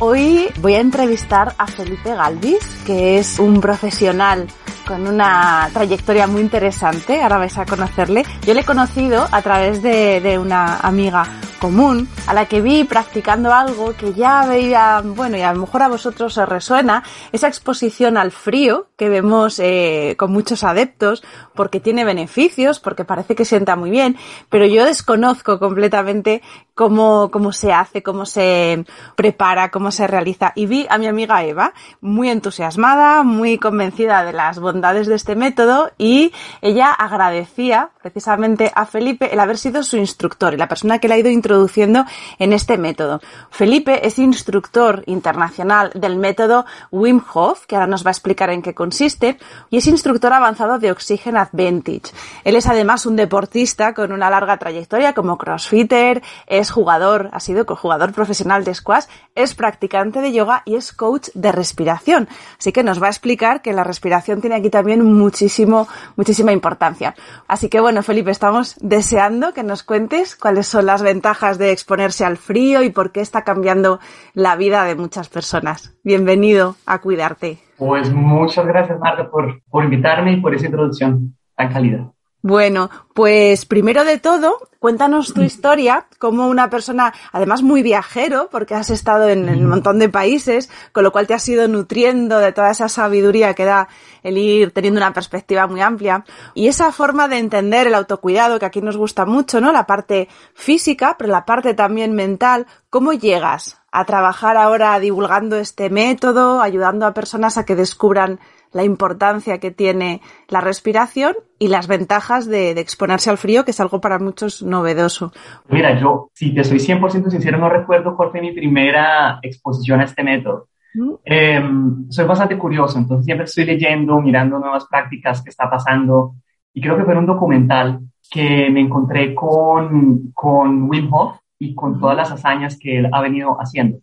Hoy voy a entrevistar a Felipe Galvis, que es un profesional con una trayectoria muy interesante, ahora vais a conocerle. Yo le he conocido a través de, de una amiga común a la que vi practicando algo que ya veía, bueno, y a lo mejor a vosotros os resuena, esa exposición al frío que vemos eh, con muchos adeptos porque tiene beneficios, porque parece que sienta muy bien, pero yo desconozco completamente cómo, cómo se hace, cómo se prepara, cómo se realiza. Y vi a mi amiga Eva muy entusiasmada, muy convencida de las bondades de este método y ella agradecía precisamente a Felipe el haber sido su instructor y la persona que le ha ido introduciendo en este método. Felipe es instructor internacional del método Wim Hof, que ahora nos va a explicar en qué consiste, y es instructor avanzado de Oxygen Advantage. Él es además un deportista con una larga trayectoria como crossfitter, es jugador, ha sido jugador profesional de squash, es practicante de yoga y es coach de respiración. Así que nos va a explicar que la respiración tiene aquí también muchísimo, muchísima importancia. Así que bueno, Felipe, estamos deseando que nos cuentes cuáles son las ventajas de exponerse al frío y por qué está cambiando la vida de muchas personas. Bienvenido a Cuidarte. Pues muchas gracias, Marta, por, por invitarme y por esa introducción tan cálida. Bueno, pues primero de todo, cuéntanos tu historia como una persona, además muy viajero, porque has estado en, un montón de países, con lo cual te has ido nutriendo de toda esa sabiduría que da el ir teniendo una perspectiva muy amplia. Y esa forma de entender el autocuidado, que aquí nos gusta mucho, ¿no? La parte física, pero la parte también mental. ¿Cómo llegas a trabajar ahora divulgando este método, ayudando a personas a que descubran la importancia que tiene la respiración y las ventajas de, de, exponerse al frío, que es algo para muchos novedoso. Mira, yo, si te soy 100% sincero, no recuerdo cuál fue mi primera exposición a este método. Mm. Eh, soy bastante curioso, entonces siempre estoy leyendo, mirando nuevas prácticas que está pasando, y creo que fue un documental que me encontré con, con Wim Hof y con todas las hazañas que él ha venido haciendo.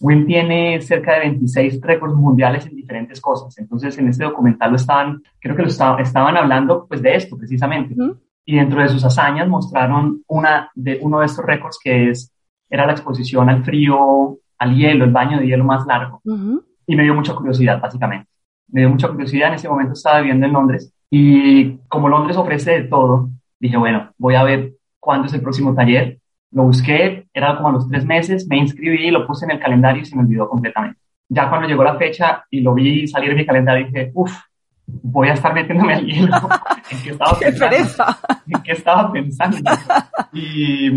Wim tiene cerca de 26 récords mundiales en diferentes cosas. Entonces, en este documental lo estaban, creo que lo estaban hablando pues de esto precisamente. Uh -huh. Y dentro de sus hazañas mostraron una de, uno de estos récords que es, era la exposición al frío, al hielo, el baño de hielo más largo. Uh -huh. Y me dio mucha curiosidad, básicamente. Me dio mucha curiosidad. En ese momento estaba viviendo en Londres. Y como Londres ofrece de todo, dije, bueno, voy a ver cuándo es el próximo taller lo busqué, era como a los tres meses, me inscribí, lo puse en el calendario y se me olvidó completamente. Ya cuando llegó la fecha y lo vi salir de mi calendario, dije, uff, voy a estar metiéndome al hielo. ¿En qué estaba qué pensando? ¿En qué estaba pensando? Y,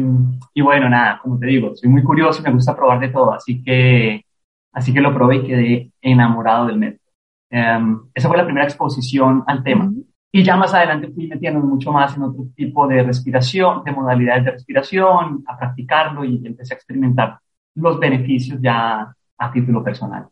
y, bueno, nada, como te digo, soy muy curioso y me gusta probar de todo, así que, así que lo probé y quedé enamorado del método. Um, esa fue la primera exposición al tema. Uh -huh. Y ya más adelante fui metiéndome mucho más en otro tipo de respiración, de modalidades de respiración, a practicarlo y empecé a experimentar los beneficios ya a título personal.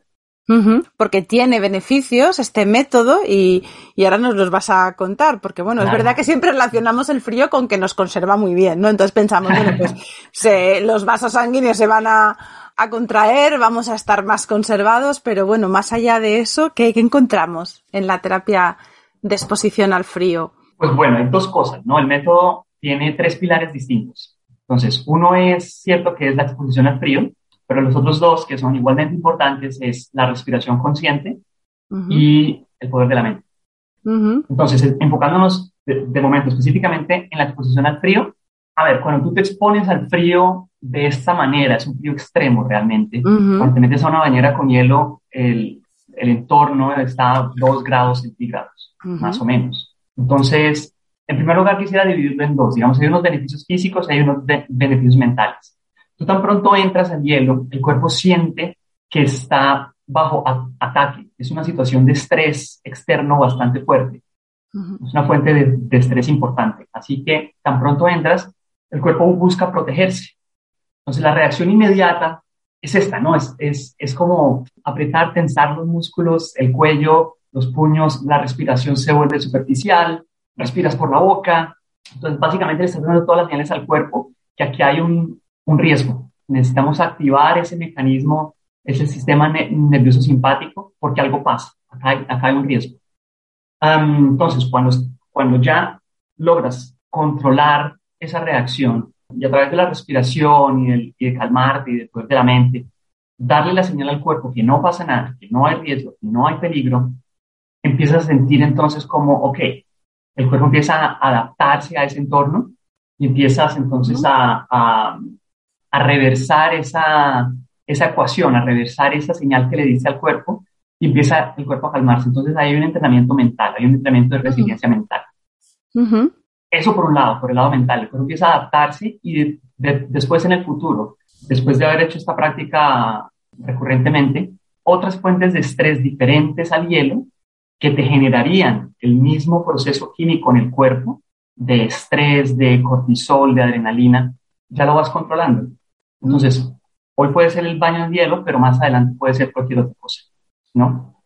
Uh -huh, porque tiene beneficios este método y, y, ahora nos los vas a contar, porque bueno, claro. es verdad que siempre relacionamos el frío con que nos conserva muy bien, ¿no? Entonces pensamos, bueno, pues se, los vasos sanguíneos se van a, a, contraer, vamos a estar más conservados, pero bueno, más allá de eso, ¿qué, qué encontramos en la terapia de exposición al frío? Pues bueno, hay dos cosas, ¿no? El método tiene tres pilares distintos. Entonces, uno es cierto que es la exposición al frío, pero los otros dos, que son igualmente importantes, es la respiración consciente uh -huh. y el poder de la mente. Uh -huh. Entonces, enfocándonos de, de, momento específicamente en la exposición al frío, a ver, cuando tú te expones al frío de esta manera, es un frío extremo realmente, uh -huh. cuando te metes a una bañera con hielo, el, el entorno está a 2 grados centígrados, más o menos. Entonces, en primer lugar, quisiera dividirlo en dos. Digamos, hay unos beneficios físicos y hay unos be beneficios mentales. Tú tan pronto entras al hielo, el cuerpo siente que está bajo ataque. Es una situación de estrés externo bastante fuerte. Uh -huh. Es una fuente de, de, estrés importante. Así que tan pronto entras, el cuerpo busca protegerse. Entonces la reacción inmediata es esta, ¿no? Es, es, es como apretar, tensar los músculos, el cuello, los puños, la respiración se vuelve superficial, respiras por la boca. Entonces básicamente le estás dando todas las señales al cuerpo que aquí hay un, un riesgo. Necesitamos activar ese mecanismo, ese sistema nervioso simpático, porque algo pasa. Acá hay, acá hay un riesgo. entonces, cuando, cuando ya logras controlar esa reacción y a través de la respiración y, del, y de calmarte y de poder de la mente, darle la señal al cuerpo que no pasa nada, que no hay riesgo, que no hay peligro, empiezas a sentir entonces como, ok, el cuerpo empieza a adaptarse a ese entorno y empiezas entonces a, a, a reversar esa, esa ecuación, a reversar esa señal que le dice al cuerpo y empieza el cuerpo a calmarse. Entonces hay un entrenamiento mental, hay un entrenamiento de resiliencia mental. Eso por un lado, por el lado mental, el cuerpo empieza a adaptarse y después en el futuro, después de haber hecho esta práctica recurrentemente, otras fuentes de estrés diferentes al hielo que te generarían el mismo proceso químico en el cuerpo de estrés, de cortisol, de adrenalina, ya lo vas controlando. Entonces, hoy puede ser el baño en hielo, pero más adelante puede ser cualquier otra cosa, ¿no?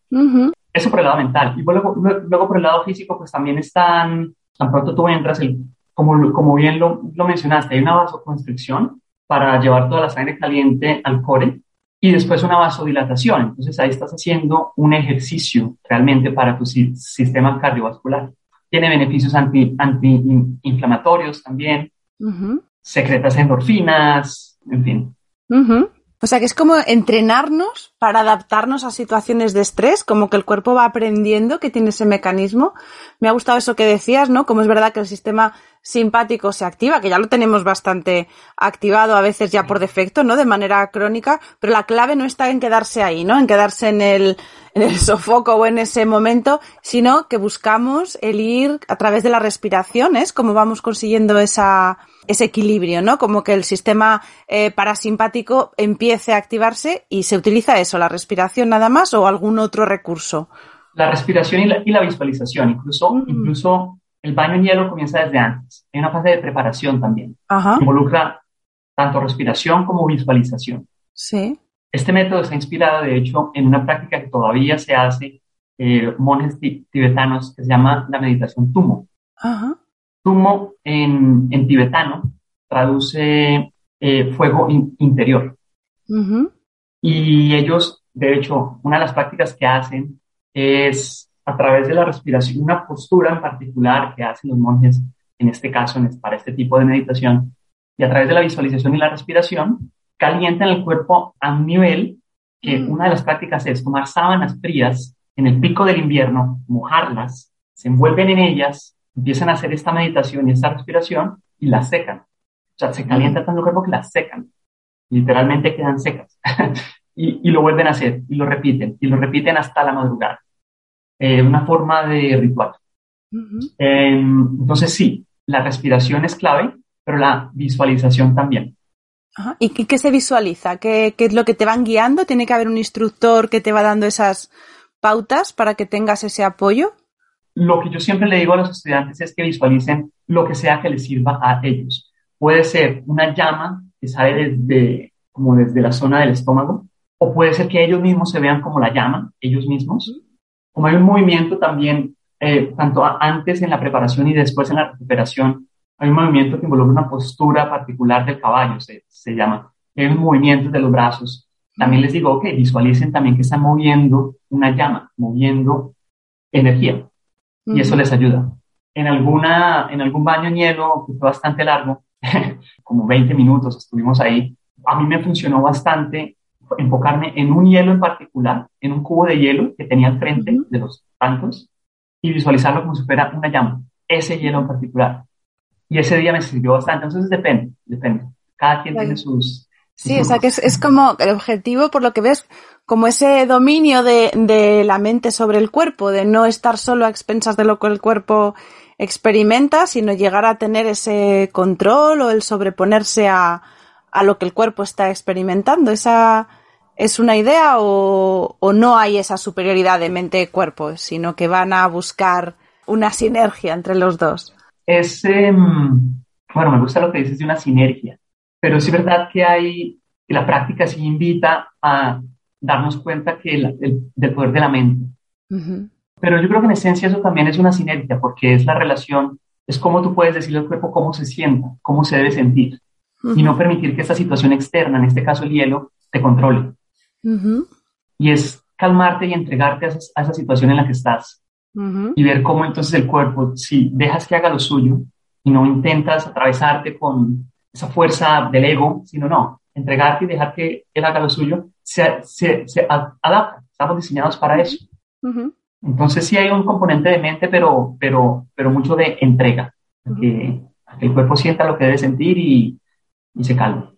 Eso por el lado mental. Y luego, luego por el lado físico, pues también están, tan pronto tú entras, el, como, como bien lo, lo mencionaste, hay una vasoconstricción para llevar toda la sangre caliente al core y después una vasodilatación. Entonces ahí estás haciendo un ejercicio realmente para tu sistema cardiovascular. Tiene beneficios anti, antiinflamatorios también, secretas endorfinas, en fin. O sea que es como entrenarnos para adaptarnos a situaciones de estrés, como que el cuerpo va aprendiendo que tiene ese mecanismo. Me ha gustado eso que decías, ¿no? Como es verdad que el sistema simpático se activa, que ya lo tenemos bastante activado a veces ya por defecto, ¿no? De manera crónica, pero la clave no está en quedarse ahí, ¿no? En quedarse en el, en el sofoco o en ese momento, sino que buscamos el ir a través de la respiración, ¿es? Como vamos consiguiendo esa, ese equilibrio, ¿no? Como que el sistema eh, parasimpático empiece a activarse y se utiliza eso, la respiración nada más o algún otro recurso. La respiración y la, visualización, incluso, mm. incluso el baño en hielo comienza desde antes. Hay una fase de preparación también. Involucra tanto respiración como visualización. Sí. Este método está inspirado, de hecho, en una práctica que todavía se hace eh, monjes tibetanos que se llama la meditación tumo. Ajá. Tumo en, en tibetano traduce eh, fuego interior. Y ellos, de hecho, una de las prácticas que hacen es a través de la respiración, una postura en particular que hacen los monjes, en este caso, para este tipo de meditación, y a través de la visualización y la respiración, calientan el cuerpo a un nivel que una de las prácticas es tomar sábanas frías en el pico del invierno, mojarlas, se envuelven en ellas empiezan a hacer esta meditación y esta respiración y las secan. O sea, se calienta tanto el cuerpo que las secan. Literalmente quedan secas. y, y, lo vuelven a hacer y lo repiten y lo repiten hasta la madrugada. Eh, una forma de ritual. Em, entonces sí, la respiración es clave, pero la visualización también. ¿Y qué, qué se visualiza? ¿Qué, ¿Qué, es lo que te van guiando? ¿Tiene que haber un instructor que te va dando esas pautas para que tengas ese apoyo? Lo que yo siempre le digo a los estudiantes es que visualicen lo que sea que les sirva a ellos. Puede ser una llama que sale desde, como desde la zona del estómago, o puede ser que ellos mismos se vean como la llama, ellos mismos. Como hay un movimiento también, eh, tanto antes en la preparación y después en la recuperación, hay un movimiento que involucra una postura particular del caballo, se, llama. Hay un movimiento de los brazos. También les digo, ok, visualicen también que están moviendo una llama, moviendo energía y eso les ayuda. En, alguna, en algún baño en hielo, que fue bastante largo, como 20 minutos estuvimos ahí, a mí me funcionó bastante enfocarme en un hielo en particular, en un cubo de hielo que tenía al frente de los tantos y visualizarlo como si fuera una llama, ese hielo en particular. Y ese día me sirvió bastante, entonces depende, depende. Cada quien tiene sus... sí, o sea que es, es, como el objetivo, por lo que ves, como ese dominio de, de, la mente sobre el cuerpo, de no estar solo a expensas de lo que el cuerpo experimenta, sino llegar a tener ese control o el sobreponerse a, a lo que el cuerpo está experimentando. ¿Esa es una idea o, o no hay esa superioridad de mente-cuerpo, sino que van a buscar una sinergia entre los dos? Es, bueno, me gusta lo que dices de una sinergia, pero sí es verdad que hay, que la práctica sí invita a darnos cuenta que el, del poder de la mente. Pero yo creo que en esencia eso también es una sinergia, porque es la relación, es cómo tú puedes decirle al cuerpo cómo se sienta, cómo se debe sentir, y no permitir que esta situación externa, en este caso el hielo, te controle. Y es calmarte y entregarte a, esa situación en la que estás. Y ver cómo entonces el cuerpo, si dejas que haga lo suyo y no intentas atravesarte con esa fuerza del ego, sino no, entregarte y dejar que él haga lo suyo, se, se, se adapta. Estamos diseñados para eso. Entonces sí hay un componente de mente, pero, pero, pero mucho de entrega, que, el cuerpo sienta lo que debe sentir y, y se calma.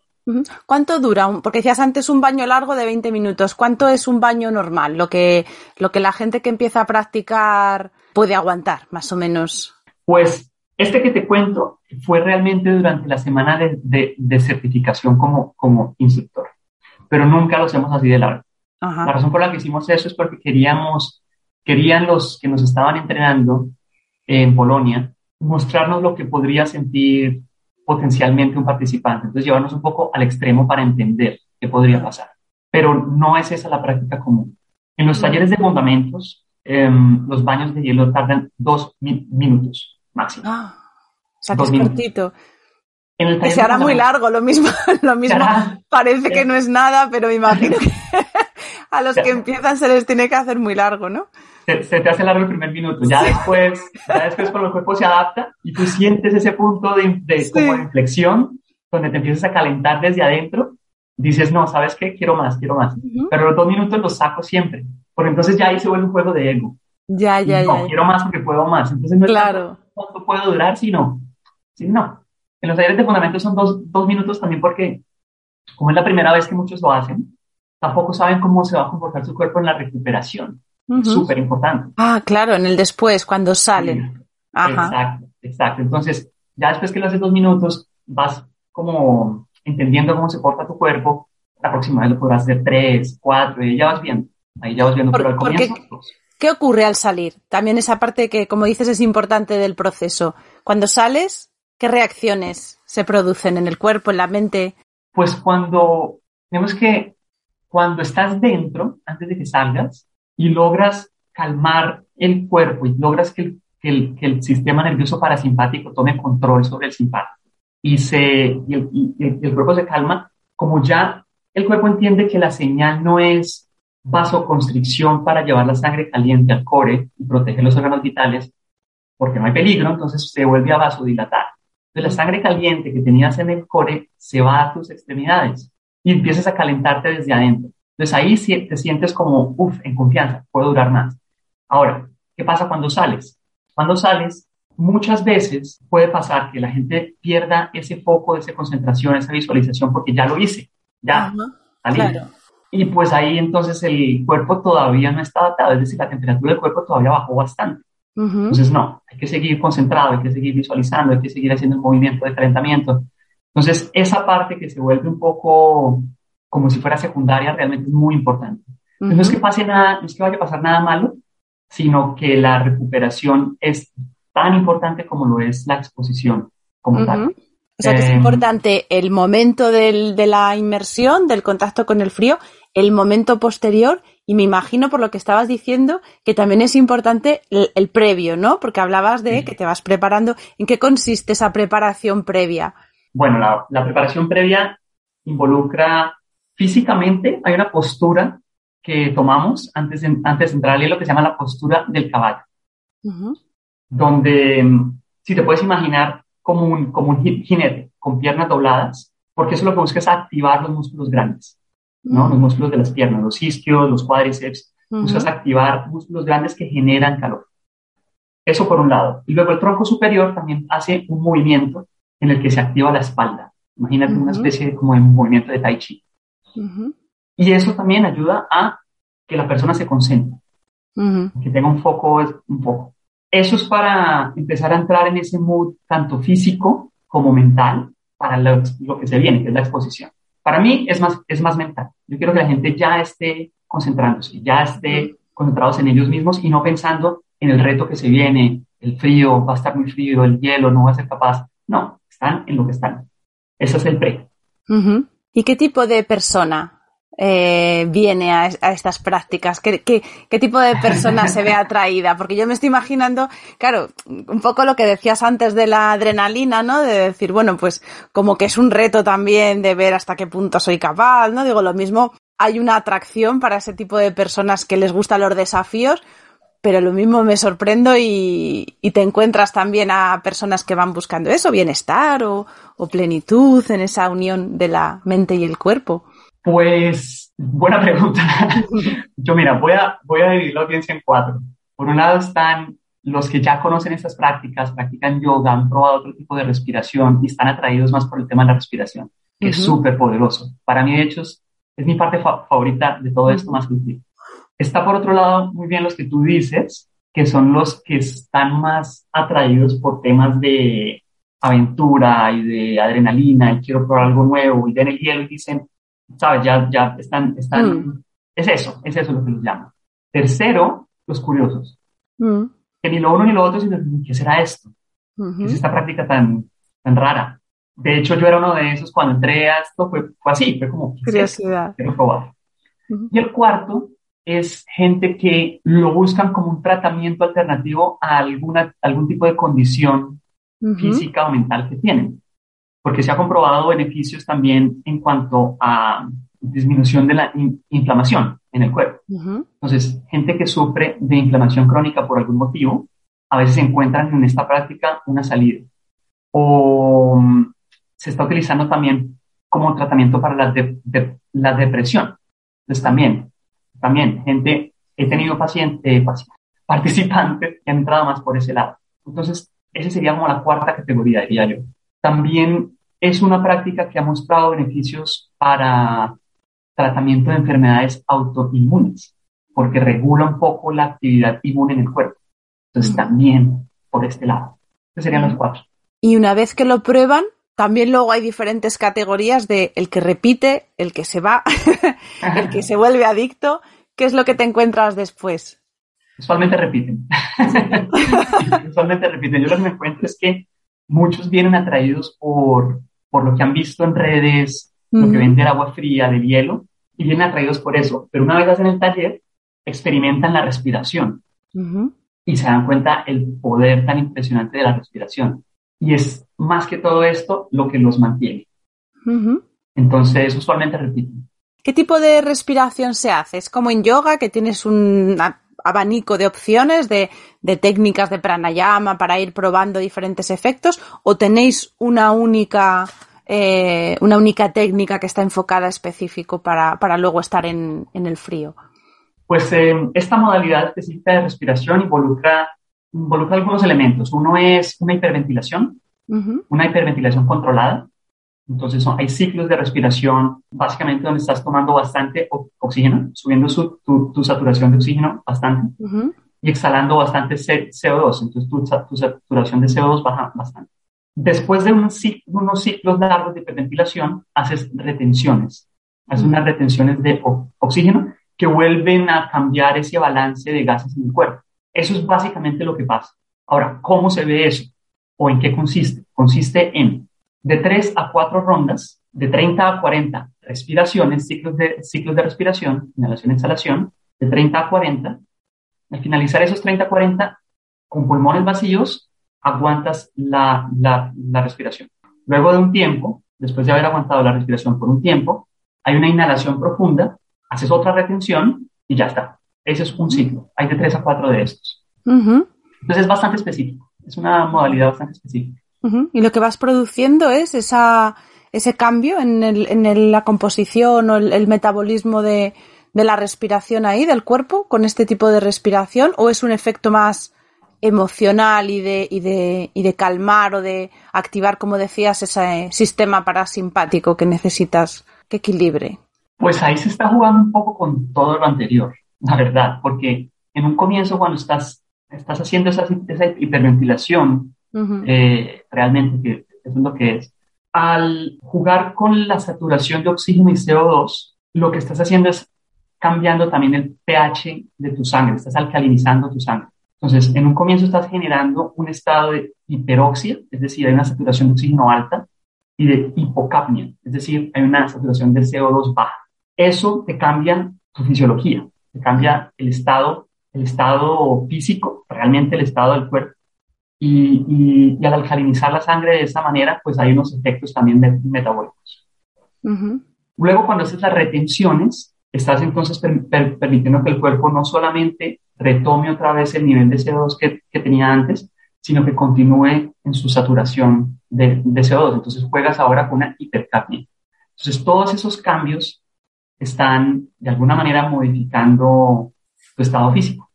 ¿Cuánto dura? Porque decías antes un baño largo de 20 minutos. ¿Cuánto es un baño normal? Lo que, lo que la gente que empieza a practicar puede aguantar, más o menos. Pues este que te cuento fue realmente durante la semana de, de, certificación como, como instructor, pero nunca lo hacemos así de largo. La razón por la que hicimos eso es porque queríamos, querían los que nos estaban entrenando en Polonia mostrarnos lo que podría sentir potencialmente un participante. Entonces, llevarnos un poco al extremo para entender qué podría pasar. Pero no es esa la práctica común. En los talleres de fundamentos, em, los baños de hielo tardan dos minutos máximo. Ah, o sea, que es cortito. que se hará muy largo, lo mismo, lo mismo parece que no es nada, pero me imagino que a los que empiezan se les tiene que hacer muy largo, ¿no? se, te hace largo el primer minuto. Ya después, ya después cuando el cuerpo se adapta y tú sientes ese punto de, de como inflexión, donde te empiezas a calentar desde adentro, dices, no, ¿sabes qué? Quiero más, quiero más. Pero los dos minutos los saco siempre, porque entonces ya ahí se vuelve un juego de ego. Ya, ya, no, quiero más porque puedo más. Entonces no claro. Cuánto puedo durar, sino, si no. En los talleres de fundamento son dos, dos minutos también porque, como es la primera vez que muchos lo hacen, tampoco saben cómo se va a comportar su cuerpo en la recuperación. Súper importante. Ah, claro, en el después, cuando salen. Exacto, exacto. Entonces, ya después que lo haces dos minutos, vas como entendiendo cómo se porta tu cuerpo. La próxima vez lo podrás hacer tres, cuatro, y ya vas viendo. Ahí ya vas viendo, pero al comienzo. ¿Qué ocurre al salir? También esa parte que, como dices, es importante del proceso. Cuando sales, ¿qué reacciones se producen en el cuerpo, en la mente? Pues cuando, tenemos que, cuando estás dentro, antes de que salgas, y logras calmar el cuerpo y logras que el, que el, sistema nervioso parasimpático tome control sobre el simpático y, se, y el, y el, cuerpo se calma, como ya el cuerpo entiende que la señal no es vasoconstricción para llevar la sangre caliente al core y proteger los órganos vitales, porque no hay peligro, entonces se vuelve a vasodilatar. Entonces la sangre caliente que tenías en el core se va a tus extremidades y empiezas a calentarte desde adentro. Entonces ahí te sientes como, uff, en confianza, puedo durar más. Ahora, ¿qué pasa cuando sales? Cuando sales, muchas veces puede pasar que la gente pierda ese foco, esa concentración, esa visualización, porque ya lo hice, ya Y pues ahí entonces el cuerpo todavía no está adaptado, es decir, la temperatura del cuerpo todavía bajó bastante. Entonces, no, hay que seguir concentrado, hay que seguir visualizando, hay que seguir haciendo el movimiento de calentamiento. Entonces, esa parte que se vuelve un poco como si fuera secundaria realmente es muy importante. No es que pase nada, no es que vaya a pasar nada malo, sino que la recuperación es tan importante como lo es la exposición como tal. O sea, que es em, importante el momento del, de la inmersión, del contacto con el frío, el momento posterior y me imagino por lo que estabas diciendo que también es importante el, previo, ¿no? Porque hablabas de que te vas preparando. ¿En qué consiste esa preparación previa? Bueno, la, la preparación previa involucra Físicamente hay una postura que tomamos antes de, antes de entrar al hielo que se llama la postura del caballo, donde si te puedes imaginar como un, como un jinete con piernas dobladas, porque eso lo que busca es activar los músculos grandes, ¿no? Los músculos de las piernas, los isquios, los cuádriceps, buscas activar músculos grandes que generan calor. Eso por un lado. Y luego el tronco superior también hace un movimiento en el que se activa la espalda. Imagínate una especie de, como de movimiento de tai chi. Y eso también ayuda a que la persona se concentre, que tenga un foco, un poco. Eso es para empezar a entrar en ese mood tanto físico como mental para lo, que se viene, que es la exposición. Para mí es más, es más mental. Yo quiero que la gente ya esté concentrándose, ya esté concentrados en ellos mismos y no pensando en el reto que se viene, el frío, va a estar muy frío, el hielo, no va a ser capaz. No, están en lo que están. Eso es el pre. ¿Y qué tipo de persona eh, viene a, estas prácticas? ¿Qué, ¿Qué, tipo de persona se ve atraída? Porque yo me estoy imaginando, claro, un poco lo que decías antes de la adrenalina, ¿no? De decir, bueno, pues como que es un reto también de ver hasta qué punto soy capaz, ¿no? Digo, lo mismo, hay una atracción para ese tipo de personas que les gustan los desafíos, pero lo mismo me sorprendo y, te encuentras también a personas que van buscando eso, bienestar o, plenitud en esa unión de la mente y el cuerpo. Pues, buena pregunta. Yo, mira, voy a, voy a dividir la audiencia en cuatro. Por un lado están los que ya conocen estas prácticas, practican yoga, han probado otro tipo de respiración y están atraídos más por el tema de la respiración, que es súper poderoso. Para mí, de hecho, es, mi parte favorita de todo esto, más que un Está por otro lado muy bien los que tú dices, que son los que están más atraídos por temas de aventura y de adrenalina y quiero probar algo nuevo y el hielo y dicen, sabes, ya, ya están, están, mm. es eso, es eso lo que los llama. Tercero, los curiosos. Mm. Que ni lo uno ni lo otro, sino, ¿qué será esto? ¿Qué es esta práctica tan, tan rara? De hecho, yo era uno de esos cuando entré a esto, fue, fue así, fue como, curiosidad. Quiero probar. Y el cuarto es gente que lo buscan como un tratamiento alternativo a alguna, algún tipo de condición física o mental que tienen, porque se ha comprobado beneficios también en cuanto a disminución de la inflamación en el cuerpo. Entonces, gente que sufre de inflamación crónica por algún motivo, a veces encuentran en esta práctica una salida. O mm, se está utilizando también como tratamiento para la, la depresión. Entonces, también también gente, he tenido pacientes, eh, participantes que han entrado más por ese lado. Entonces, esa sería como la cuarta categoría, diría yo. También es una práctica que ha mostrado beneficios para tratamiento de enfermedades autoinmunes, porque regula un poco la actividad inmune en el cuerpo. Entonces, también por este lado. Esos serían los cuatro. Y una vez que lo prueban, también luego hay diferentes categorías de el que repite, el que se va, el que se vuelve adicto ¿qué es lo que te encuentras después? Usualmente repiten. Usualmente repiten. Yo lo que me encuentro es que muchos vienen atraídos por, por lo que han visto en redes, lo que ven del agua fría, del hielo, y vienen atraídos por eso. Pero una vez hacen el taller, experimentan la respiración y se dan cuenta el poder tan impresionante de la respiración. Y es más que todo esto lo que los mantiene. Entonces, usualmente repiten. ¿Qué tipo de respiración se hace? ¿Es como en yoga que tienes un abanico de opciones, de, técnicas de pranayama para ir probando diferentes efectos? ¿O tenéis una única, eh, una única técnica que está enfocada específico para, luego estar en, el frío? Pues eh, esta modalidad específica de respiración involucra, involucra algunos elementos. Uno es una hiperventilación, una hiperventilación controlada, entonces hay ciclos de respiración, básicamente donde estás tomando bastante oxígeno, subiendo tu, saturación de oxígeno bastante y exhalando bastante CO2. Entonces tu, saturación de CO2 baja bastante. Después de unos ciclos largos de hiperventilación, haces retenciones. Haces unas retenciones de oxígeno que vuelven a cambiar ese balance de gases en el cuerpo. Eso es básicamente lo que pasa. Ahora, ¿cómo se ve eso? ¿O en qué consiste? Consiste en de 3 a 4 rondas, de 30 a 40 respiraciones, ciclos de, ciclos de respiración, inhalación, exhalación, de 30 a 40. Al finalizar esos 30 a 40, con pulmones vacíos, aguantas la, la, la respiración. Luego de un tiempo, después de haber aguantado la respiración por un tiempo, hay una inhalación profunda, haces otra retención y ya está. Ese es un ciclo. Hay de 3 a 4 de estos. Entonces es bastante específico. Es una modalidad bastante específica. Y lo que vas produciendo es esa, ese cambio en, el, en la composición o el, metabolismo de, de, la respiración ahí, del cuerpo, con este tipo de respiración, o es un efecto más emocional y de, y de, y de calmar o de activar, como decías, ese sistema parasimpático que necesitas que equilibre. Pues ahí se está jugando un poco con todo lo anterior, la verdad, porque en un comienzo cuando estás, estás haciendo esa, esa hiperventilación, eh, realmente, es lo que es. Al jugar con la saturación de oxígeno y CO2, lo que estás haciendo es cambiando también el pH de tu sangre, estás alcalinizando tu sangre. Entonces, en un comienzo estás generando un estado de hiperoxia, es decir, hay una saturación de oxígeno alta, y de hipocapnia, es decir, hay una saturación de CO2 baja. Eso te cambia tu fisiología, te cambia el estado, el estado físico, realmente el estado del cuerpo. Y, y, al alcalinizar la sangre de esa manera, pues hay unos efectos también metabólicos. Luego, cuando haces las retenciones, estás entonces permitiendo que el cuerpo no solamente retome otra vez el nivel de CO2 que, que tenía antes, sino que continúe en su saturación de, de, CO2. Entonces juegas ahora con una hipercapnia. Entonces todos esos cambios están de alguna manera modificando tu estado físico.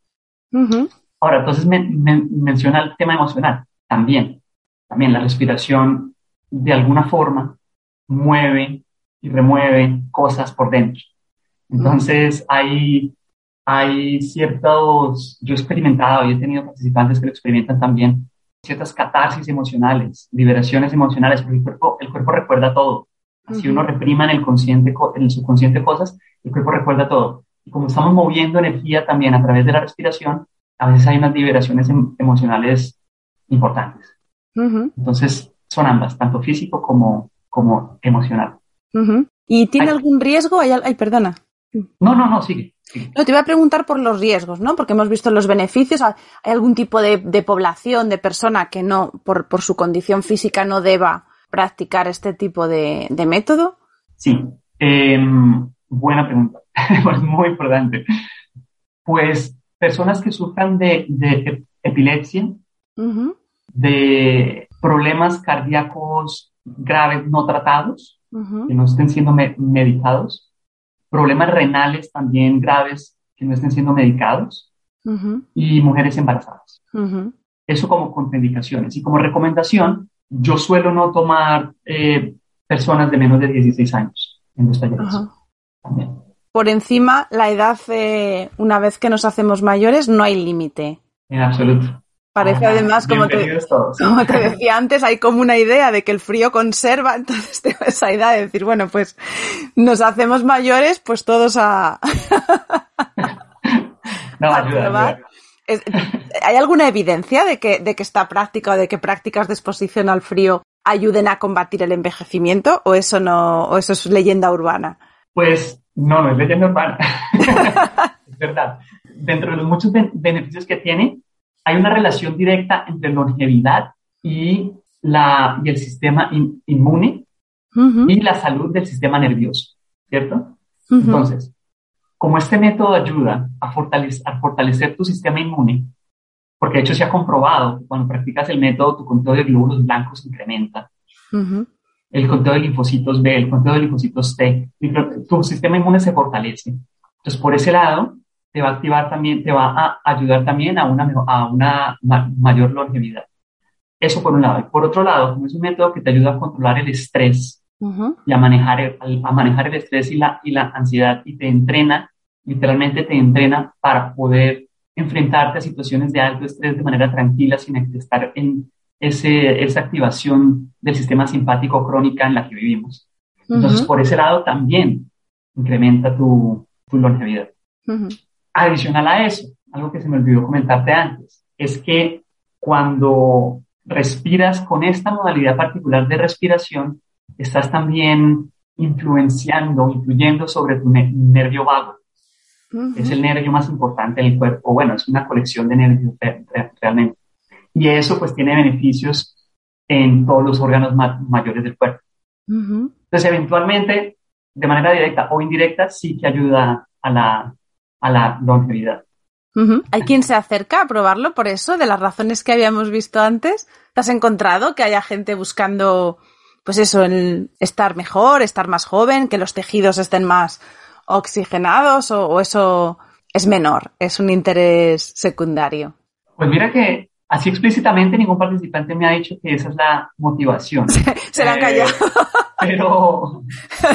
Ahora, entonces me, menciona el tema emocional también. También la respiración de alguna forma mueve y remueve cosas por dentro. Entonces hay hay ciertos, yo he experimentado y he tenido participantes que lo experimentan también, ciertas catarsis emocionales, liberaciones emocionales, porque el cuerpo, el cuerpo recuerda todo. Si uno reprima en el, consciente, en el subconsciente cosas, el cuerpo recuerda todo. Y como estamos moviendo energía también a través de la respiración, a veces hay unas liberaciones em, emocionales importantes. Entonces, son ambas, tanto físico como, como emocional. ¿Y tiene algún riesgo? Ay, ay, perdona. No, no, no, sigue. No, te iba a preguntar por los riesgos, ¿no? Porque hemos visto los beneficios. ¿Hay algún tipo de, población, de persona que no, por, su condición física, no deba practicar este tipo de, método? Sí, em, buena pregunta, muy importante. Pues personas que sufran de, epilepsia, de problemas cardíacos graves no tratados, que no estén siendo medicados, problemas renales también graves que no estén siendo medicados y mujeres embarazadas. Eso como contraindicaciones. Y como recomendación, yo suelo no tomar eh, personas de menos de 16 años en los talleres. Por encima, la edad, eh, una vez que nos hacemos mayores, no hay límite. En absoluto. Parece además, como te, como te, decía antes, hay como una idea de que el frío conserva, entonces tengo esa idea de decir, bueno, pues nos hacemos mayores, pues todos a... no, ayuda, ¿Hay alguna evidencia de que, de que esta práctica o de que prácticas de exposición al frío ayuden a combatir el envejecimiento o eso no, o eso es leyenda urbana? Pues no, no es leyenda urbana. es verdad. Dentro de los muchos beneficios que tiene, hay una relación directa entre longevidad y, la, y el sistema inmune y la salud del sistema nervioso, ¿cierto? Entonces, como este método ayuda a fortalecer, a fortalecer tu sistema inmune, porque de hecho se ha comprobado que cuando practicas el método tu conteo de glóbulos blancos incrementa, el conteo de linfocitos B, el conteo de linfocitos T, tu sistema inmune se fortalece. Entonces, por ese lado, te va a activar también, te va a ayudar también a una, a una mayor longevidad. Eso por un lado. Y por otro lado, como es un método que te ayuda a controlar el estrés y a manejar, el, a manejar el estrés y la, y la ansiedad y te entrena, literalmente te entrena para poder enfrentarte a situaciones de alto estrés de manera tranquila sin estar en ese, esa activación del sistema simpático crónica en la que vivimos. Entonces, por ese lado también incrementa tu, tu longevidad. Adicional a eso, algo que se me olvidó comentarte antes, es que cuando respiras con esta modalidad particular de respiración, estás también influenciando, influyendo sobre tu nervio vago. Es el nervio más importante en el cuerpo. Bueno, es una colección de nervios realmente. Y eso pues tiene beneficios en todos los órganos mayores del cuerpo. Entonces, eventualmente, de manera directa o indirecta, sí que ayuda a la, a la longevidad. ¿Hay quien se acerca a probarlo por eso, de las razones que habíamos visto antes? ¿Te has encontrado que haya gente buscando, pues eso, el estar mejor, estar más joven, que los tejidos estén más oxigenados o, eso es menor, es un interés secundario? Pues mira que así explícitamente ningún participante me ha dicho que esa es la motivación. Se, la han callado. Eh, pero,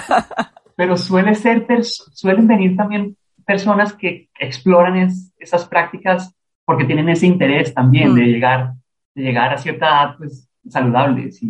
pero suele ser, suelen venir también personas que exploran esas prácticas porque tienen ese interés también de, mm. llegar, de llegar a cierta edad pues, saludable. y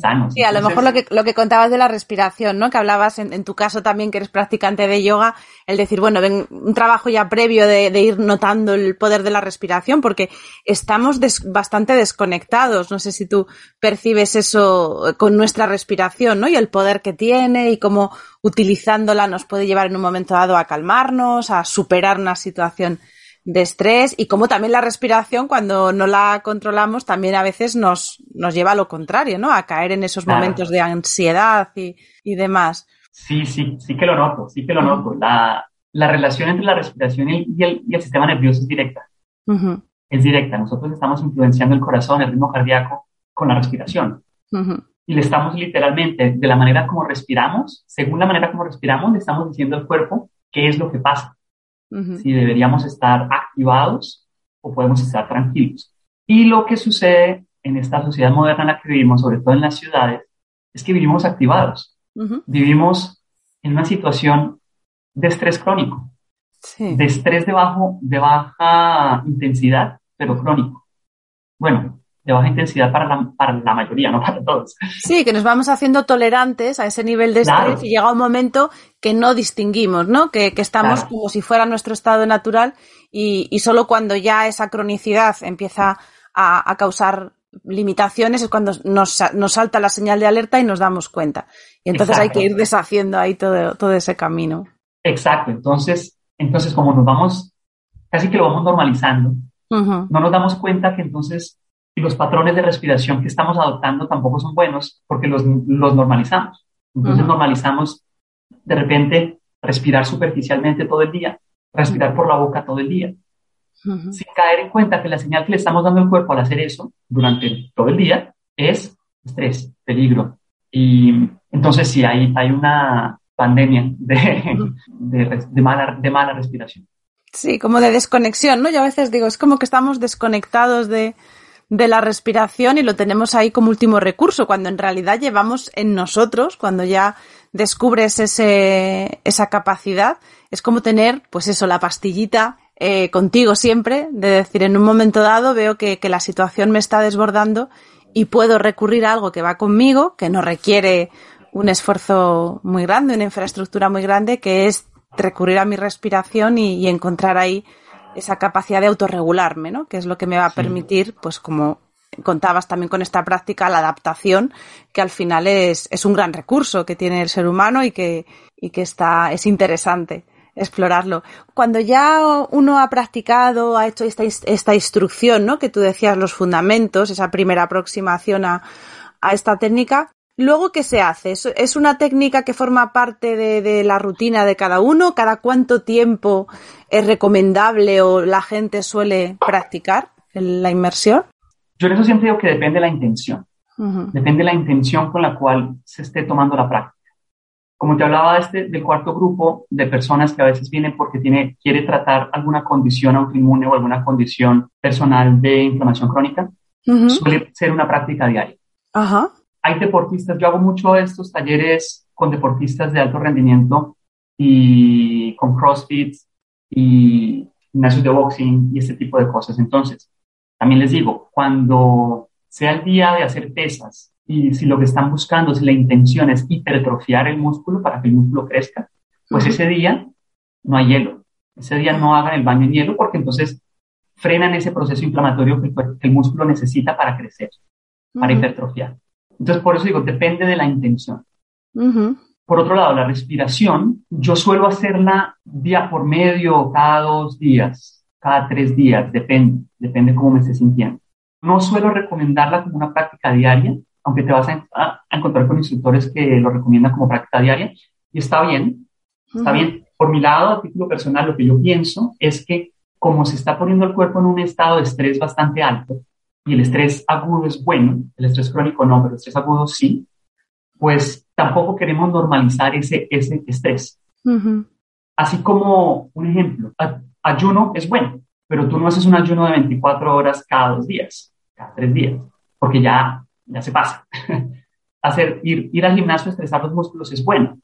sanos. Sí, a lo mejor lo que, lo que contabas de la respiración, ¿no? Que hablabas en, tu caso también, que eres practicante de yoga, el decir, bueno, ven, un trabajo ya previo de, ir notando el poder de la respiración, porque estamos bastante desconectados. No sé si tú percibes eso con nuestra respiración, ¿no? Y el poder que tiene y cómo utilizándola nos puede llevar en un momento dado a calmarnos, a superar una situación de estrés y como también la respiración cuando no la controlamos también a veces nos, nos lleva a lo contrario, ¿no? A caer en esos momentos de ansiedad y, y, demás. Sí, sí, sí que lo noto, sí que lo noto. La, la relación entre la respiración y el, y el, sistema nervioso es directa. Es directa. Nosotros estamos influenciando el corazón, el ritmo cardíaco con la respiración. Y le estamos literalmente, de la manera como respiramos, según la manera como respiramos, le estamos diciendo al cuerpo qué es lo que pasa si deberíamos estar activados o podemos estar tranquilos. Y lo que sucede en esta sociedad moderna en la que vivimos, sobre todo en las ciudades, es que vivimos activados. Vivimos en una situación de estrés crónico, de estrés de, bajo, de baja intensidad, pero crónico. Bueno, de baja intensidad para la, para la mayoría, no para todos. Sí, que nos vamos haciendo tolerantes a ese nivel de estrés y llega un momento que no distinguimos, ¿no? Que, que estamos como si fuera nuestro estado natural y, y, solo cuando ya esa cronicidad empieza a, a causar limitaciones es cuando nos, nos, salta la señal de alerta y nos damos cuenta. Y entonces hay que ir deshaciendo ahí todo, todo ese camino. Exacto, entonces, entonces como nos vamos, casi que lo vamos normalizando, no nos damos cuenta que entonces y los patrones de respiración que estamos adoptando tampoco son buenos porque los, los normalizamos. Entonces normalizamos de repente respirar superficialmente todo el día, respirar por la boca todo el día, sin caer en cuenta que la señal que le estamos dando al cuerpo al hacer eso durante todo el día es estrés, peligro. Y entonces sí, hay, hay una pandemia de, de, de, mala, de mala respiración. Sí, como de desconexión, ¿no? Yo a veces digo, es como que estamos desconectados de, de la respiración y lo tenemos ahí como último recurso, cuando en realidad llevamos en nosotros, cuando ya descubres ese, esa capacidad, es como tener, pues eso, la pastillita eh, contigo siempre, de decir, en un momento dado veo que, que la situación me está desbordando y puedo recurrir a algo que va conmigo, que no requiere un esfuerzo muy grande, una infraestructura muy grande, que es recurrir a mi respiración y, y encontrar ahí esa capacidad de autorregularme, ¿no? Que es lo que me va a permitir, pues como contabas también con esta práctica, la adaptación, que al final es, es un gran recurso que tiene el ser humano y que, y que está, es interesante explorarlo. Cuando ya uno ha practicado, ha hecho esta, esta instrucción, ¿no? Que tú decías, los fundamentos, esa primera aproximación a, a esta técnica, Luego, ¿qué se hace? ¿Es una técnica que forma parte de, la rutina de cada uno? ¿Cada cuánto tiempo es recomendable o la gente suele practicar la inmersión? Yo en eso siempre digo que depende de la intención. Depende de la intención con la cual se esté tomando la práctica. Como te hablaba de este, del cuarto grupo de personas que a veces vienen porque tiene, quiere tratar alguna condición autoinmune o alguna condición personal de inflamación crónica, suele ser una práctica diaria. Ajá hay deportistas, yo hago mucho estos talleres con deportistas de alto rendimiento y con CrossFit y gimnasios de boxing y este tipo de cosas. Entonces, también les digo, cuando sea el día de hacer pesas y si lo que están buscando, si la intención es hipertrofiar el músculo para que el músculo crezca, pues ese día no hay hielo. Ese día no hagan el baño en hielo porque entonces frenan ese proceso inflamatorio que el, músculo necesita para crecer, para hipertrofiar. Entonces, por eso digo, depende de la intención. Por otro lado, la respiración, yo suelo hacerla día por medio, cada dos días, cada tres días, depende, depende cómo me esté sintiendo. No suelo recomendarla como una práctica diaria, aunque te vas a, encontrar con instructores que lo recomiendan como práctica diaria, y está bien, está bien. Por mi lado, a título personal, lo que yo pienso es que como se está poniendo el cuerpo en un estado de estrés bastante alto, y el estrés agudo es bueno, el estrés crónico no, pero el estrés agudo sí, pues tampoco queremos normalizar ese, ese estrés. Así como, un ejemplo, ayuno es bueno, pero tú no haces un ayuno de 24 horas cada dos días, cada tres días, porque ya, ya se pasa. Hacer, ir, ir al gimnasio, estresar los músculos es bueno,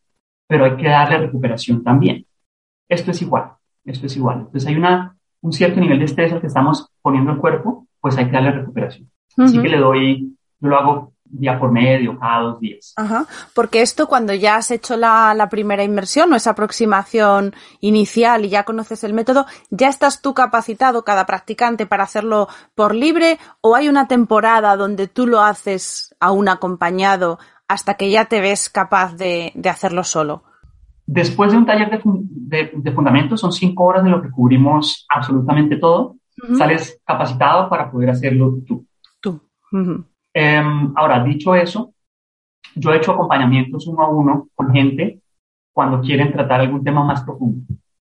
pero hay que darle recuperación también. Esto es igual, esto es igual. Entonces hay una, un cierto nivel de estrés al que estamos poniendo el cuerpo pues hay que darle recuperación. Así que le doy, yo lo hago día por medio, cada dos días. Ajá. Porque esto cuando ya has hecho la, la, primera inmersión o esa aproximación inicial y ya conoces el método, ¿ya estás tú capacitado, cada practicante, para hacerlo por libre o hay una temporada donde tú lo haces aún acompañado hasta que ya te ves capaz de, de hacerlo solo? Después de un taller de, de, de fundamentos, son cinco horas de lo que cubrimos absolutamente todo, uh -huh. sales capacitado para poder hacerlo tú. Tú. Uh -huh. eh, ahora, dicho eso, yo he hecho acompañamientos uno a uno con gente cuando quieren tratar algún tema más profundo.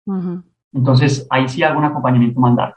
Uh -huh. Entonces, ahí sí hago un acompañamiento largo.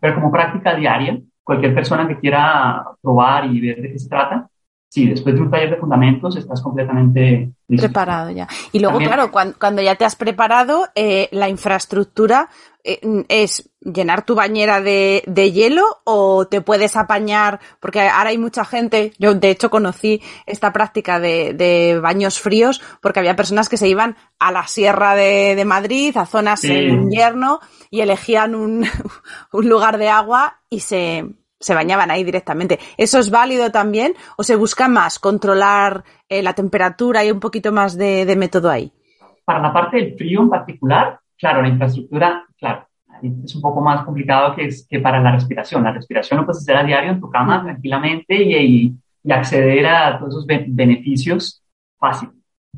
Pero como práctica diaria, cualquier persona que quiera probar y ver de qué se trata, sí, después de un taller de fundamentos estás completamente listo. preparado ya. Y luego, También, claro, cuando, cuando, ya te has preparado, eh, la infraestructura es llenar tu bañera de, de, hielo o te puedes apañar, porque ahora hay mucha gente, yo de hecho conocí esta práctica de, de baños fríos porque había personas que se iban a la sierra de, de Madrid, a zonas sí. en invierno y elegían un, un lugar de agua y se, se bañaban ahí directamente. ¿Eso es válido también o se busca más controlar eh, la temperatura y un poquito más de, de, método ahí? Para la parte del frío en particular, claro, la infraestructura, claro, es un poco más complicado que, es, que para la respiración. La respiración lo puedes hacer a diario en tu cama tranquilamente y, y, y acceder a todos esos be beneficios fácil.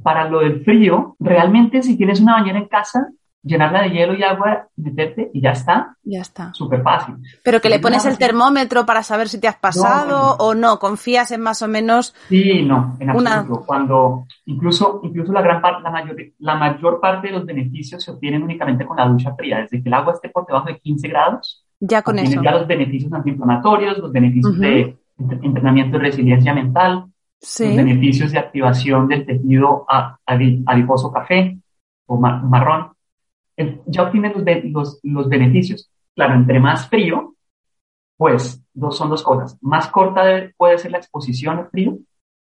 Para lo del frío, realmente si tienes una bañera en casa, llenarla de hielo y agua, meterte y ya está. Ya está. Súper fácil. Pero que le pones el termómetro para saber si te has pasado no, o no, confías en más o menos. Sí, no, en absoluto. Una... Cuando incluso, incluso la gran parte, la mayor, la mayor parte de los beneficios se obtienen únicamente con la ducha fría. Desde que el agua esté por debajo de 15 grados, ya con eso. Ya los beneficios antiinflamatorios, los beneficios uh -huh. de entrenamiento de resiliencia mental, sí. los beneficios de activación del tejido adiposo café o marrón ya obtienen los, los, los, beneficios. Claro, entre más frío, pues dos, son dos cosas. Más corta puede ser la exposición al frío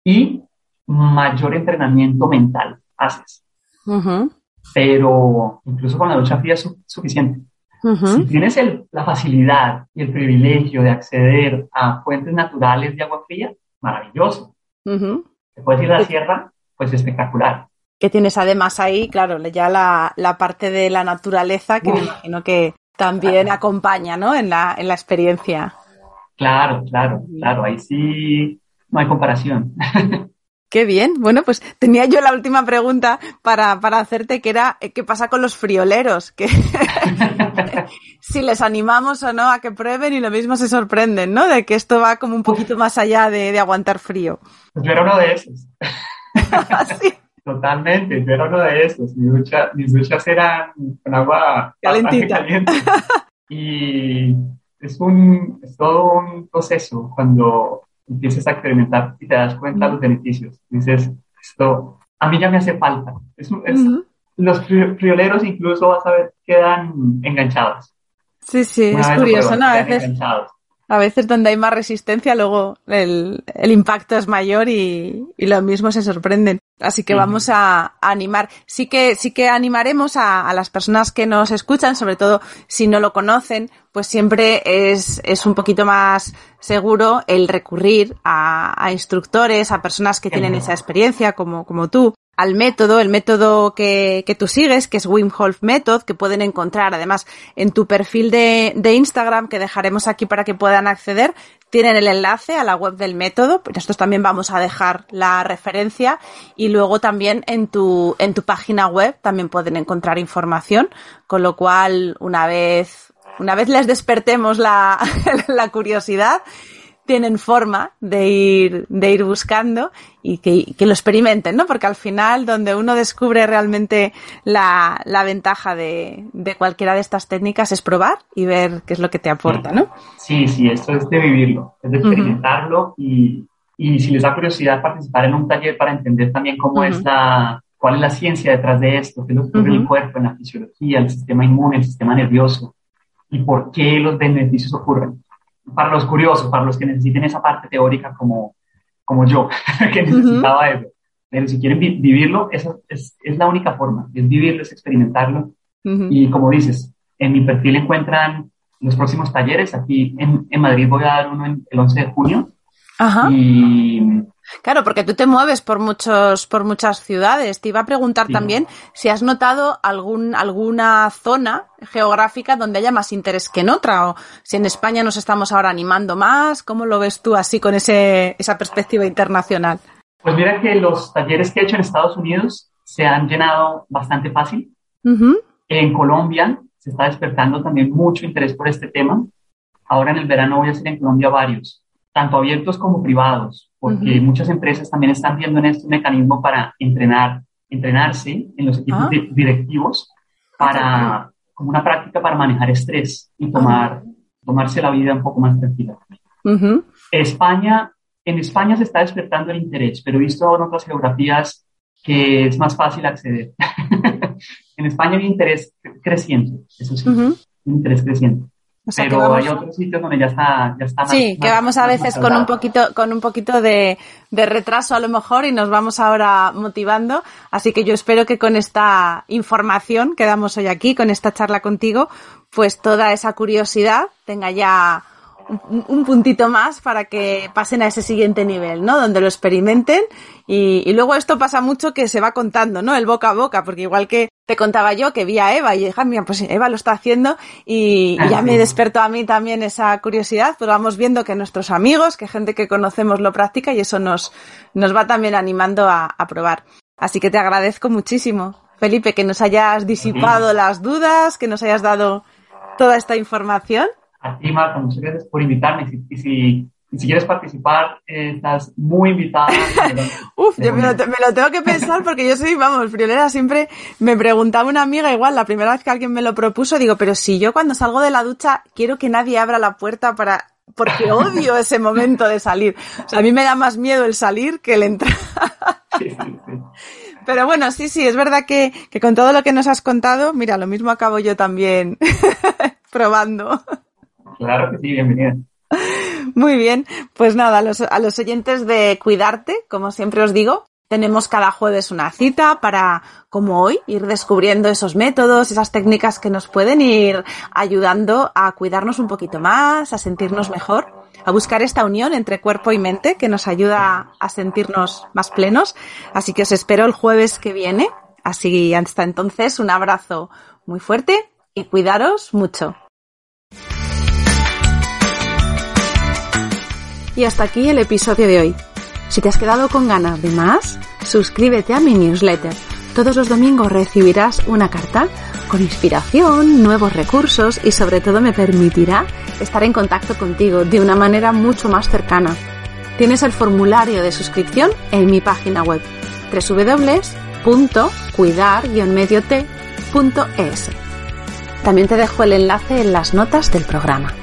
y mayor entrenamiento mental haces. Uh -huh. Pero incluso con la ducha fría es su suficiente. Uh -huh. Si tienes el, la facilidad y el privilegio de acceder a fuentes naturales de agua fría, maravilloso. Uh -huh. Te puedes ir a la sierra, pues espectacular que tienes además ahí, claro, ya la, la parte de la naturaleza que Uf. me imagino que también acompaña, ¿no? En la, en la experiencia. Claro, claro, claro, ahí sí no hay comparación. Qué bien. Bueno, pues tenía yo la última pregunta para, para hacerte, que era, ¿qué pasa con los frioleros? Que si les animamos o no a que prueben y lo mismo se sorprenden, ¿no? De que esto va como un poquito más allá de, de aguantar frío. Pues yo era uno de esos. ¿Sí? Totalmente, yo era uno de esos. Mis, ducha, mis duchas eran con agua calentita. Caliente. y es, un, es todo un proceso cuando empiezas a experimentar y te das cuenta de los beneficios. Dices, esto a mí ya me hace falta. Es, es, uh -huh. Los frioleros incluso vas a ver quedan enganchados. Sí, sí, Una es curioso, ¿no? A veces, a veces donde hay más resistencia, luego el, el impacto es mayor y, y, lo mismo se sorprenden. Así que vamos a, a, animar. Sí que, sí que animaremos a, a, las personas que nos escuchan, sobre todo si no lo conocen, pues siempre es, es un poquito más seguro el recurrir a, a instructores, a personas que tienen esa experiencia como, como tú, al método, el método que, que, tú sigues, que es Wim Hof Method, que pueden encontrar además en tu perfil de, de, Instagram, que dejaremos aquí para que puedan acceder. Tienen el enlace a la web del método, nosotros también vamos a dejar la referencia y luego también en tu, en tu página web también pueden encontrar información, con lo cual una vez, una vez les despertemos la, la curiosidad, tienen forma de ir, de ir buscando y que, que, lo experimenten, ¿no? Porque al final, donde uno descubre realmente la, la ventaja de, de, cualquiera de estas técnicas es probar y ver qué es lo que te aporta, ¿no? Sí, sí, esto es de vivirlo, es de experimentarlo uh -huh. y, y si les da curiosidad participar en un taller para entender también cómo uh -huh. es la, cuál es la ciencia detrás de esto, qué es lo que ocurre en el cuerpo, en la fisiología, el sistema inmune, el sistema nervioso y por qué los beneficios ocurren para los curiosos, para los que necesiten esa parte teórica como, como yo, que necesitaba uh -huh. eso. Pero si quieren vi vivirlo, esa es, es, la única forma, es vivirlo, es experimentarlo. Uh -huh. Y como dices, en mi perfil encuentran los próximos talleres. Aquí en, en Madrid voy a dar uno en, el 11 de junio. Ajá. Y Claro, porque tú te mueves por muchos, por muchas ciudades. Te iba a preguntar también si has notado algún, alguna zona geográfica donde haya más interés que en otra, o si en España nos estamos ahora animando más. ¿Cómo lo ves tú así con ese, esa perspectiva internacional? Pues mira que los talleres que he hecho en Estados Unidos se han llenado bastante fácil. En Colombia se está despertando también mucho interés por este tema. Ahora en el verano voy a hacer en Colombia varios, tanto abiertos como privados, porque muchas empresas también están viendo en este un mecanismo para entrenar, entrenarse en los equipos ah. directivos para, como una práctica para manejar estrés y tomar, tomarse la vida un poco más tranquila. España, en España se está despertando el interés, pero he visto en otras geografías que es más fácil acceder. en España hay interés creciente, eso sí, interés creciente. Pero hay otros sitios donde ya está, ya está Sí, que vamos a veces con un poquito, con un poquito de, de, retraso a lo mejor y nos vamos ahora motivando. Así que yo espero que con esta información que damos hoy aquí, con esta charla contigo, pues toda esa curiosidad tenga ya un, puntito más para que pasen a ese siguiente nivel, ¿no? Donde lo experimenten y, luego esto pasa mucho que se va contando, ¿no? El boca a boca, porque igual que te contaba yo que vi a Eva y dije, ah, mira, pues Eva lo está haciendo y, ya me despertó a mí también esa curiosidad, pues vamos viendo que nuestros amigos, que gente que conocemos lo practica y eso nos, nos va también animando a, a probar. Así que te agradezco muchísimo, Felipe, que nos hayas disipado las dudas, que nos hayas dado toda esta información a ti, Marta, muchas gracias por invitarme. Y si, si, quieres participar, eh, estás muy invitada. Uf, yo me lo, tengo que pensar porque yo soy, vamos, friolera, siempre me preguntaba una amiga, igual, la primera vez que alguien me lo propuso, digo, pero si yo cuando salgo de la ducha quiero que nadie abra la puerta para, porque odio ese momento de salir. O sea, a mí me da más miedo el salir que el entrar. Pero bueno, sí, sí, es verdad que, que con todo lo que nos has contado, mira, lo mismo acabo yo también probando. Claro que sí, bienvenida. Muy bien, pues nada, a los, a los oyentes de Cuidarte, como siempre os digo, tenemos cada jueves una cita para, como hoy, ir descubriendo esos métodos, esas técnicas que nos pueden ir ayudando a cuidarnos un poquito más, a sentirnos mejor, a buscar esta unión entre cuerpo y mente que nos ayuda a sentirnos más plenos. Así que os espero el jueves que viene. Así hasta entonces, un abrazo muy fuerte y cuidaros mucho. Y hasta aquí el episodio de hoy. Si te has quedado con ganas de más, suscríbete a mi newsletter. Todos los domingos recibirás una carta con inspiración, nuevos recursos y sobre todo me permitirá estar en contacto contigo de una manera mucho más cercana. Tienes el formulario de suscripción en mi página web www.cuidar-medioT.es. También te dejo el enlace en las notas del programa.